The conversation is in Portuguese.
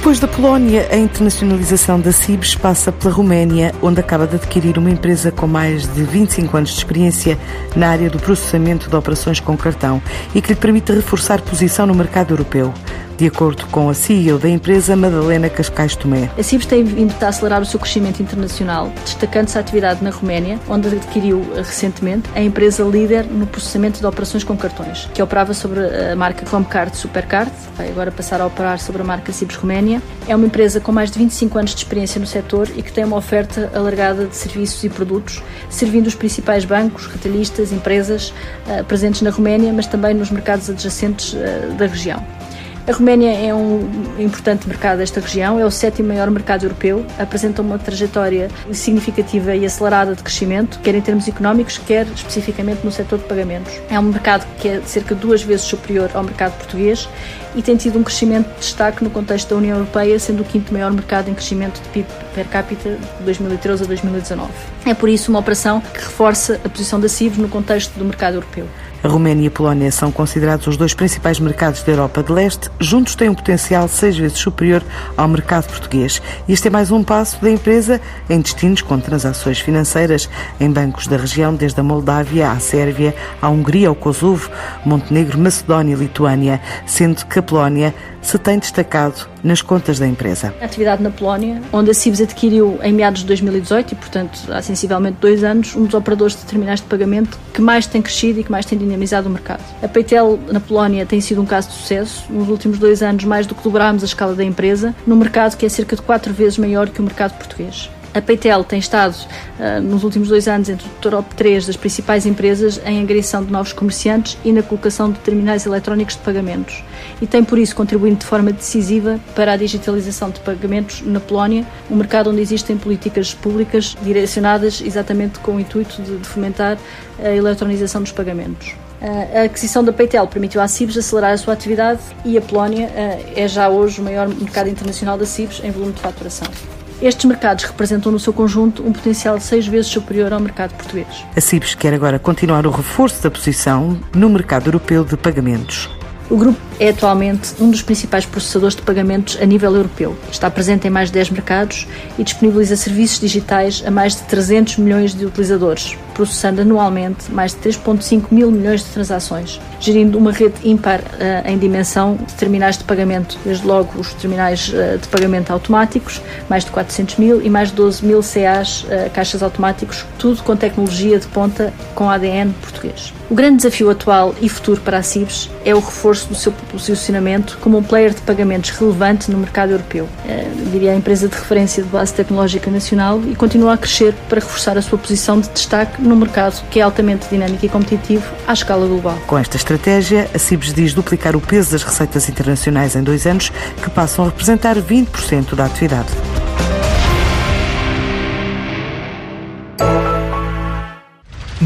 Depois da Polónia, a internacionalização da CIBS passa pela Roménia, onde acaba de adquirir uma empresa com mais de 25 anos de experiência na área do processamento de operações com cartão e que lhe permite reforçar posição no mercado europeu de acordo com a CEO da empresa, Madalena Cascais Tomé. A CIBS tem vindo a acelerar o seu crescimento internacional, destacando-se a atividade na Roménia, onde adquiriu eh, recentemente a empresa líder no processamento de operações com cartões, que operava sobre a marca Chromecard Supercard, vai agora passar a operar sobre a marca Cibes Roménia. É uma empresa com mais de 25 anos de experiência no setor e que tem uma oferta alargada de serviços e produtos, servindo os principais bancos, retalhistas, empresas uh, presentes na Roménia, mas também nos mercados adjacentes uh, da região. A Roménia é um importante mercado desta região, é o sétimo maior mercado europeu, apresenta uma trajetória significativa e acelerada de crescimento, quer em termos económicos, quer especificamente no setor de pagamentos. É um mercado que é cerca de duas vezes superior ao mercado português e tem tido um crescimento de destaque no contexto da União Europeia, sendo o quinto maior mercado em crescimento de PIB per capita de 2013 a 2019. É por isso uma operação que reforça a posição da CIBS no contexto do mercado europeu. A Roménia e a Polónia são considerados os dois principais mercados da Europa de Leste. Juntos têm um potencial seis vezes superior ao mercado português. Este é mais um passo da empresa em destinos com transações financeiras em bancos da região, desde a Moldávia à Sérvia, à Hungria, ao Kosovo, Montenegro, Macedónia e Lituânia, sendo que a Polónia se tem destacado nas contas da empresa. A atividade na Polónia, onde a CIBS adquiriu em meados de 2018 e, portanto, há sensivelmente dois anos, um dos operadores de terminais de pagamento que mais tem crescido e que mais tem dinamizado o mercado. A Paytel na Polónia tem sido um caso de sucesso. Nos últimos dois anos, mais do que dobrámos a escala da empresa, num mercado que é cerca de quatro vezes maior que o mercado português. A Paytel tem estado uh, nos últimos dois anos entre o top 3 das principais empresas em agressão de novos comerciantes e na colocação de terminais eletrónicos de pagamentos e tem por isso contribuído de forma decisiva para a digitalização de pagamentos na Polónia, um mercado onde existem políticas públicas direcionadas exatamente com o intuito de, fomentar a eletronização dos pagamentos. A aquisição da Paytel permitiu à Cibes acelerar a sua atividade e a Polónia é já hoje o maior mercado internacional da Cibes em volume de faturação. Estes mercados representam no seu conjunto um potencial seis vezes superior ao mercado português. A CIBS quer agora continuar o reforço da posição no mercado europeu de pagamentos. O grupo é atualmente um dos principais processadores de pagamentos a nível europeu. Está presente em mais de 10 mercados e disponibiliza serviços digitais a mais de 300 milhões de utilizadores, processando anualmente mais de 3,5 mil milhões de transações, gerindo uma rede ímpar uh, em dimensão de terminais de pagamento, desde logo os terminais uh, de pagamento automáticos, mais de 400 mil, e mais de 12 mil CAs, uh, eh, caixas automáticos, tudo com tecnologia de ponta com ADN português. O grande desafio atual e futuro para a CIBS é o reforço do seu posicionamento como um player de pagamentos relevante no mercado europeu. É, diria a empresa de referência de base tecnológica nacional e continua a crescer para reforçar a sua posição de destaque no mercado que é altamente dinâmico e competitivo à escala global. Com esta estratégia, a CIBS diz duplicar o peso das receitas internacionais em dois anos, que passam a representar 20% da atividade.